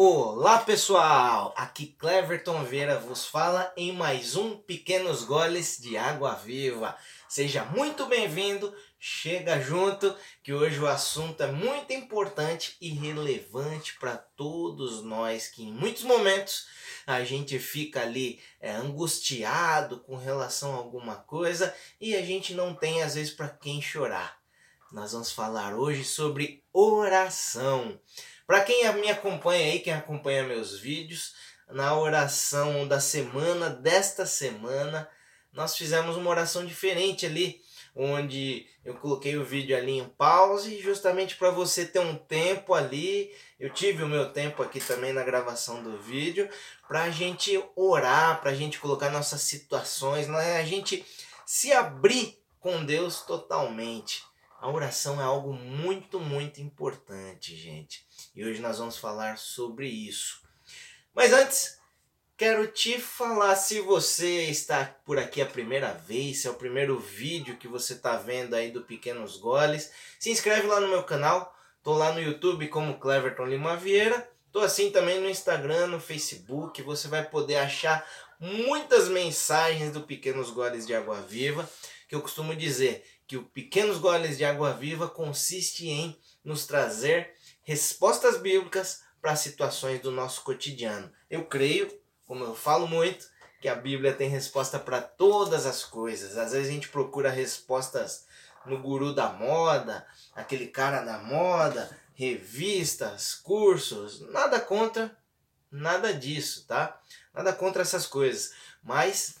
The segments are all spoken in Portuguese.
Olá pessoal, aqui Cleverton Vera vos fala em mais um Pequenos Goles de Água Viva. Seja muito bem-vindo, chega junto que hoje o assunto é muito importante e relevante para todos nós que em muitos momentos a gente fica ali é, angustiado com relação a alguma coisa e a gente não tem às vezes para quem chorar. Nós vamos falar hoje sobre oração. Para quem me acompanha aí, quem acompanha meus vídeos, na oração da semana, desta semana, nós fizemos uma oração diferente ali, onde eu coloquei o vídeo ali em pause, justamente para você ter um tempo ali. Eu tive o meu tempo aqui também na gravação do vídeo, para a gente orar, para a gente colocar nossas situações, né? a gente se abrir com Deus totalmente. A oração é algo muito, muito importante, gente. E hoje nós vamos falar sobre isso. Mas antes, quero te falar se você está por aqui a primeira vez, se é o primeiro vídeo que você está vendo aí do Pequenos Goles, se inscreve lá no meu canal. Tô lá no YouTube como Cleverton Lima Vieira. Tô assim também no Instagram, no Facebook. Você vai poder achar muitas mensagens do Pequenos Goles de Água Viva, que eu costumo dizer que o Pequenos Goles de Água Viva consiste em nos trazer respostas bíblicas para situações do nosso cotidiano. Eu creio, como eu falo muito, que a Bíblia tem resposta para todas as coisas. Às vezes a gente procura respostas no guru da moda, aquele cara da moda, revistas, cursos, nada contra nada disso, tá? Nada contra essas coisas, mas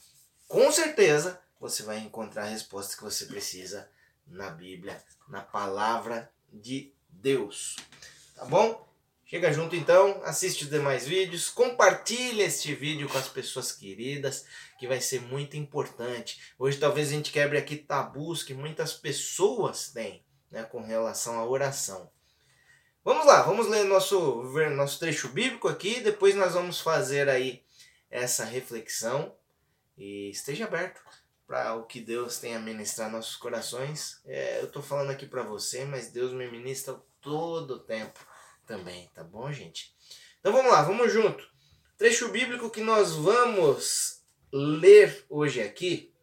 com certeza você vai encontrar a resposta que você precisa na Bíblia, na palavra de Deus. Tá bom? Chega junto então, assiste os demais vídeos, compartilha este vídeo com as pessoas queridas, que vai ser muito importante. Hoje talvez a gente quebre aqui tabus que muitas pessoas têm né, com relação à oração. Vamos lá, vamos ler nosso, nosso trecho bíblico aqui, depois nós vamos fazer aí essa reflexão e esteja aberto para o que Deus tem a ministrar nossos corações. É, eu estou falando aqui para você, mas Deus me ministra todo o tempo também, tá bom, gente? Então vamos lá, vamos junto. Trecho bíblico que nós vamos ler hoje aqui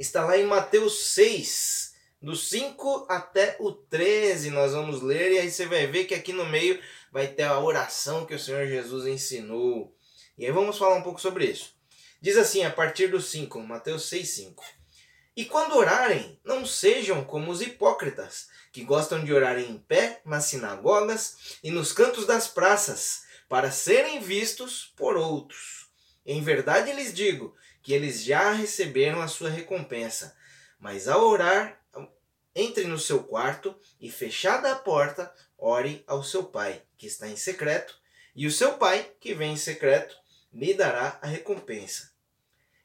está lá em Mateus 6, do 5 até o 13. Nós vamos ler e aí você vai ver que aqui no meio vai ter a oração que o Senhor Jesus ensinou. E aí vamos falar um pouco sobre isso. Diz assim, a partir do 5, Mateus 6, 5. E quando orarem, não sejam como os hipócritas, que gostam de orar em pé nas sinagogas e nos cantos das praças, para serem vistos por outros. Em verdade lhes digo que eles já receberam a sua recompensa. Mas ao orar, entre no seu quarto e, fechada a porta, ore ao seu pai, que está em secreto, e o seu pai, que vem em secreto, lhe dará a recompensa.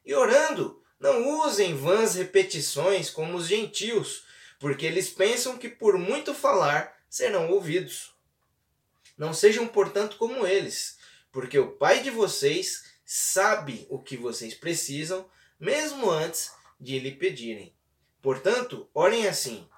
E orando, não usem vãs repetições como os gentios, porque eles pensam que por muito falar serão ouvidos. Não sejam, portanto, como eles, porque o Pai de vocês sabe o que vocês precisam, mesmo antes de lhe pedirem. Portanto, orem assim: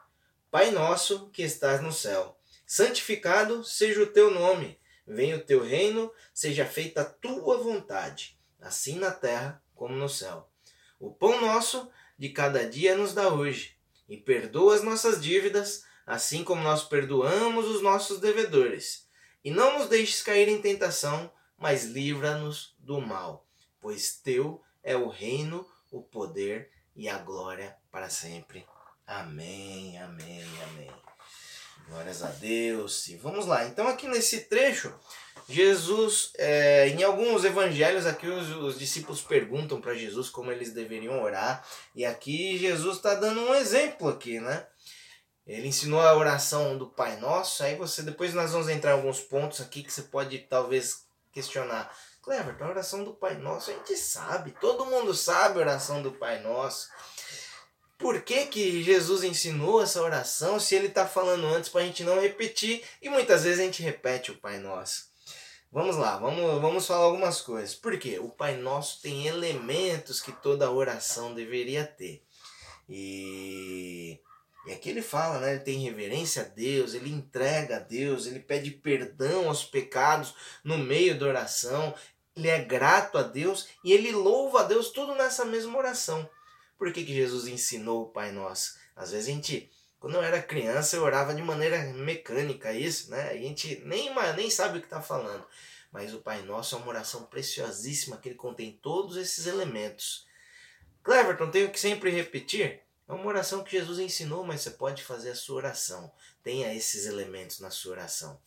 Pai nosso que estás no céu, santificado seja o teu nome Venha o teu reino, seja feita a tua vontade, assim na terra como no céu. O pão nosso de cada dia nos dá hoje, e perdoa as nossas dívidas, assim como nós perdoamos os nossos devedores. E não nos deixes cair em tentação, mas livra-nos do mal, pois teu é o reino, o poder e a glória para sempre. Amém, amém, amém. Glórias a Deus. E vamos lá. Então aqui nesse trecho, Jesus, é, em alguns evangelhos aqui os, os discípulos perguntam para Jesus como eles deveriam orar. E aqui Jesus está dando um exemplo aqui, né? Ele ensinou a oração do Pai Nosso. Aí você depois nós vamos entrar em alguns pontos aqui que você pode talvez questionar. Clever, a oração do Pai Nosso a gente sabe, todo mundo sabe a oração do Pai Nosso por que, que Jesus ensinou essa oração se ele está falando antes para a gente não repetir e muitas vezes a gente repete o Pai Nosso. Vamos lá, vamos, vamos falar algumas coisas. Por quê? O Pai Nosso tem elementos que toda oração deveria ter. E E aqui ele fala, né? Ele tem reverência a Deus, ele entrega a Deus, ele pede perdão aos pecados no meio da oração, ele é grato a Deus e ele louva a Deus tudo nessa mesma oração. Por que, que Jesus ensinou o Pai Nosso? Às vezes a gente, quando eu era criança, eu orava de maneira mecânica, isso, né? A gente nem, nem sabe o que está falando. Mas o Pai Nosso é uma oração preciosíssima que ele contém todos esses elementos. Cleverton, tenho que sempre repetir? É uma oração que Jesus ensinou, mas você pode fazer a sua oração. Tenha esses elementos na sua oração.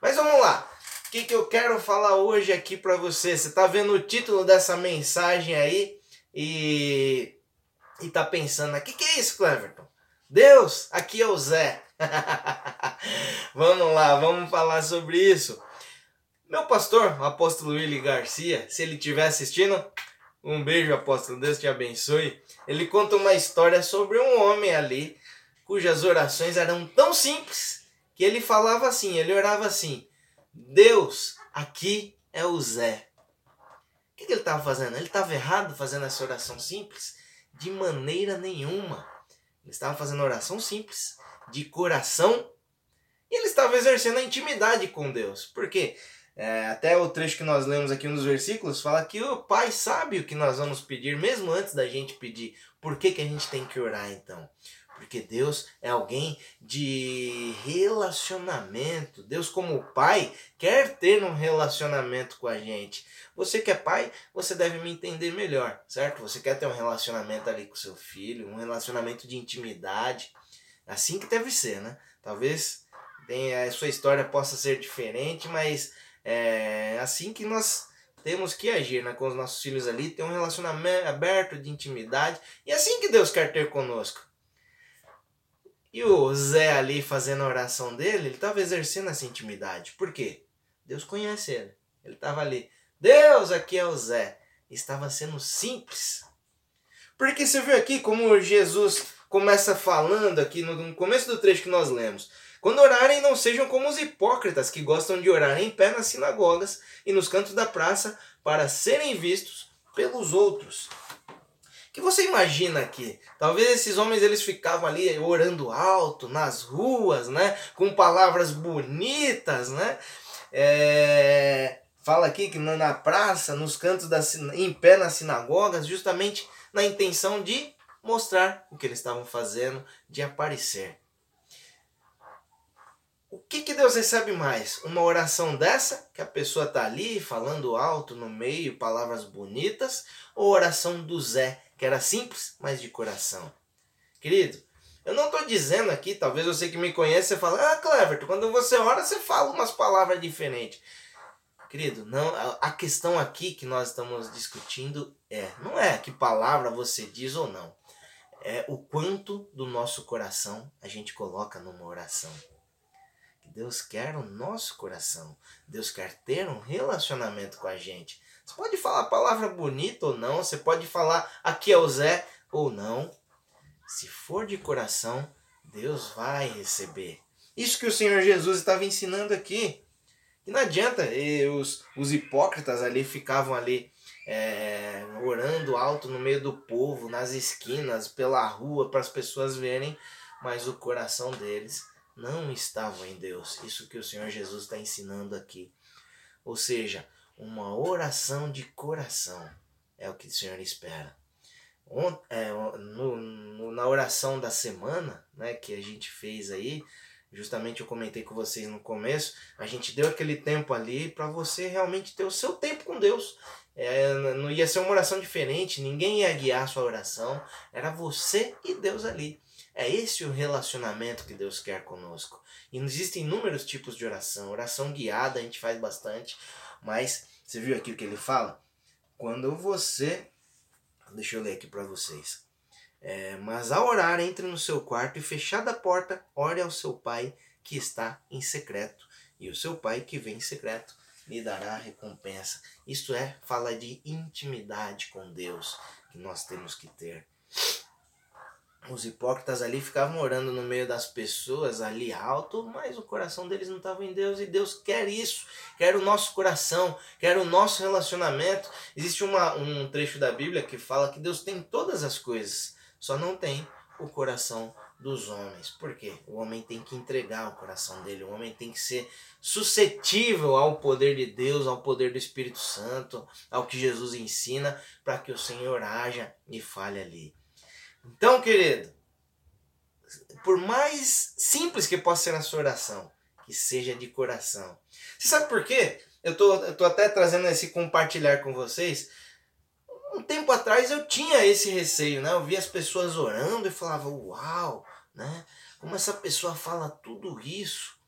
Mas vamos lá. O que, que eu quero falar hoje aqui para você? Você está vendo o título dessa mensagem aí e e tá pensando, o que, que é isso, Cleverton? Deus, aqui é o Zé. vamos lá, vamos falar sobre isso. Meu pastor, o apóstolo Willy Garcia, se ele estiver assistindo, um beijo, apóstolo, Deus te abençoe. Ele conta uma história sobre um homem ali, cujas orações eram tão simples que ele falava assim, ele orava assim: Deus, aqui é o Zé. O que, ele estava fazendo? Ele estava errado fazendo essa oração simples? De maneira nenhuma. Ele estava fazendo oração simples, de coração, e ele estava exercendo a intimidade com Deus. Por quê? É, até o trecho que nós lemos aqui, um dos versículos, fala que o Pai sabe o que nós vamos pedir, mesmo antes da gente pedir. Por que, que a gente tem que orar então? Porque Deus é alguém de relacionamento. Deus, como pai, quer ter um relacionamento com a gente. Você que é pai, você deve me entender melhor, certo? Você quer ter um relacionamento ali com seu filho, um relacionamento de intimidade. Assim que deve ser, né? Talvez a sua história possa ser diferente, mas é assim que nós temos que agir né, com os nossos filhos ali, ter um relacionamento aberto de intimidade. E é assim que Deus quer ter conosco. E o Zé ali fazendo a oração dele, ele estava exercendo essa intimidade. Por quê? Deus conhece ele. Ele estava ali. Deus, aqui é o Zé. Estava sendo simples. Porque você viu aqui como Jesus começa falando aqui no começo do trecho que nós lemos. Quando orarem, não sejam como os hipócritas que gostam de orar em pé nas sinagogas e nos cantos da praça para serem vistos pelos outros. Que você imagina aqui? Talvez esses homens eles ficavam ali orando alto nas ruas, né? Com palavras bonitas, né? É... Fala aqui que na praça, nos cantos da em pé nas sinagogas, justamente na intenção de mostrar o que eles estavam fazendo, de aparecer. O que, que Deus recebe mais? Uma oração dessa, que a pessoa está ali falando alto no meio, palavras bonitas, ou oração do Zé, que era simples, mas de coração? Querido, eu não estou dizendo aqui, talvez você que me conhece, você fala, ah, Cleverton, quando você ora, você fala umas palavras diferentes. Querido, não, a questão aqui que nós estamos discutindo é, não é que palavra você diz ou não. É o quanto do nosso coração a gente coloca numa oração. Deus quer o nosso coração. Deus quer ter um relacionamento com a gente. Você pode falar a palavra bonita ou não, você pode falar aqui é o Zé ou não. Se for de coração, Deus vai receber. Isso que o Senhor Jesus estava ensinando aqui. E não adianta, e os, os hipócritas ali ficavam ali é, orando alto no meio do povo, nas esquinas, pela rua, para as pessoas verem, mas o coração deles não estavam em Deus. Isso que o Senhor Jesus está ensinando aqui. Ou seja, uma oração de coração é o que o Senhor espera. É, no, no, na oração da semana né, que a gente fez aí, justamente eu comentei com vocês no começo, a gente deu aquele tempo ali para você realmente ter o seu tempo com Deus. É, não ia ser uma oração diferente, ninguém ia guiar a sua oração, era você e Deus ali. É esse o relacionamento que Deus quer conosco. E existem inúmeros tipos de oração. Oração guiada a gente faz bastante, mas você viu aqui o que ele fala? Quando você. Deixa eu ler aqui para vocês. É, mas ao orar, entre no seu quarto e fechada a porta, ore ao seu pai que está em secreto. E o seu pai que vem em secreto lhe dará recompensa. Isto é, fala de intimidade com Deus que nós temos que ter os hipócritas ali ficavam orando no meio das pessoas ali alto, mas o coração deles não estava em Deus e Deus quer isso, quer o nosso coração, quer o nosso relacionamento. Existe uma, um trecho da Bíblia que fala que Deus tem todas as coisas, só não tem o coração dos homens. Por quê? O homem tem que entregar o coração dele, o homem tem que ser suscetível ao poder de Deus, ao poder do Espírito Santo, ao que Jesus ensina, para que o Senhor haja e fale ali. Então, querido, por mais simples que possa ser a sua oração, que seja de coração. Você sabe por quê? Eu tô, eu tô até trazendo esse compartilhar com vocês. Um tempo atrás eu tinha esse receio, né? Eu via as pessoas orando e falava, uau, né? Como essa pessoa fala tudo isso.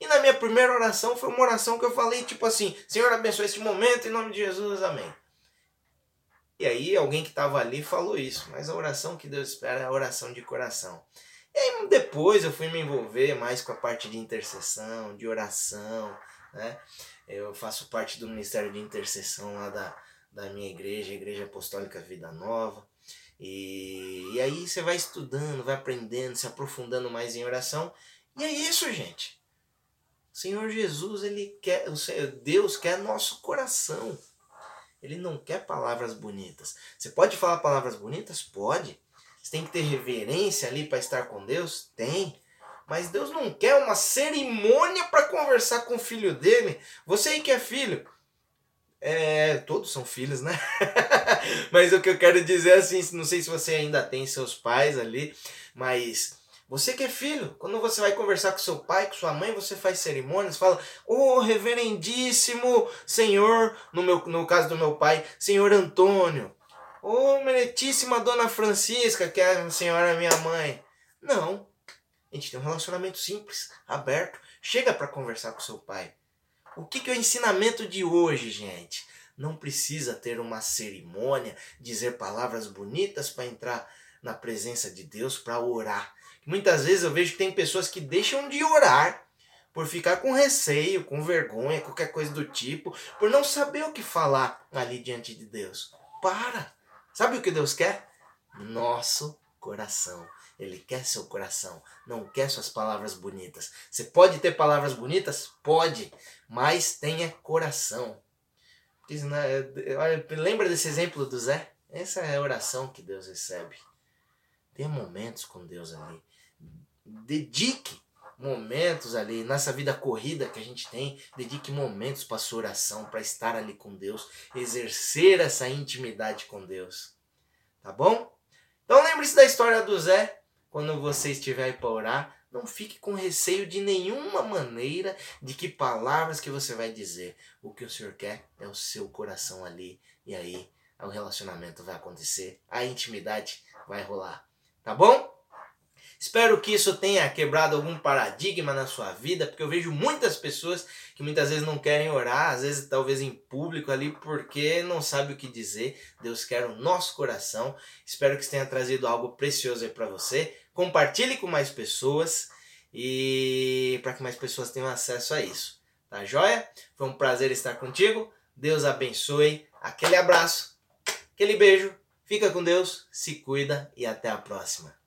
E na minha primeira oração foi uma oração que eu falei tipo assim: Senhor, abençoe esse momento em nome de Jesus, amém. E aí alguém que estava ali falou isso, mas a oração que Deus espera é a oração de coração. E aí depois eu fui me envolver mais com a parte de intercessão, de oração, né? Eu faço parte do Ministério de Intercessão lá da, da minha igreja, Igreja Apostólica Vida Nova. E, e aí você vai estudando, vai aprendendo, se aprofundando mais em oração. E é isso, gente. O Senhor Jesus, ele quer, Deus quer nosso coração. Ele não quer palavras bonitas. Você pode falar palavras bonitas? Pode. Você tem que ter reverência ali para estar com Deus? Tem. Mas Deus não quer uma cerimônia para conversar com o filho dele. Você aí que é filho. É, todos são filhos, né? mas o que eu quero dizer é assim, não sei se você ainda tem seus pais ali, mas você que é filho, quando você vai conversar com seu pai, com sua mãe, você faz cerimônias, fala, ô oh, reverendíssimo senhor, no, meu, no caso do meu pai, senhor Antônio, ô oh, meritíssima dona Francisca, que é a senhora minha mãe. Não, a gente tem um relacionamento simples, aberto, chega para conversar com seu pai. O que, que é o ensinamento de hoje, gente? Não precisa ter uma cerimônia, dizer palavras bonitas para entrar na presença de Deus, para orar. Muitas vezes eu vejo que tem pessoas que deixam de orar por ficar com receio, com vergonha, qualquer coisa do tipo, por não saber o que falar ali diante de Deus. Para! Sabe o que Deus quer? Nosso coração. Ele quer seu coração, não quer suas palavras bonitas. Você pode ter palavras bonitas? Pode, mas tenha coração. Lembra desse exemplo do Zé? Essa é a oração que Deus recebe. Tenha momentos com Deus ali dedique momentos ali nessa vida corrida que a gente tem, dedique momentos para sua oração, para estar ali com Deus, exercer essa intimidade com Deus. Tá bom? Então lembre-se da história do Zé. Quando você estiver aí para orar, não fique com receio de nenhuma maneira de que palavras que você vai dizer. O que o Senhor quer é o seu coração ali. E aí o relacionamento vai acontecer, a intimidade vai rolar. Tá bom? Espero que isso tenha quebrado algum paradigma na sua vida, porque eu vejo muitas pessoas que muitas vezes não querem orar, às vezes talvez em público ali, porque não sabe o que dizer. Deus quer o nosso coração. Espero que isso tenha trazido algo precioso aí para você. Compartilhe com mais pessoas e para que mais pessoas tenham acesso a isso. Tá joia? Foi um prazer estar contigo. Deus abençoe. Aquele abraço, aquele beijo. Fica com Deus, se cuida e até a próxima.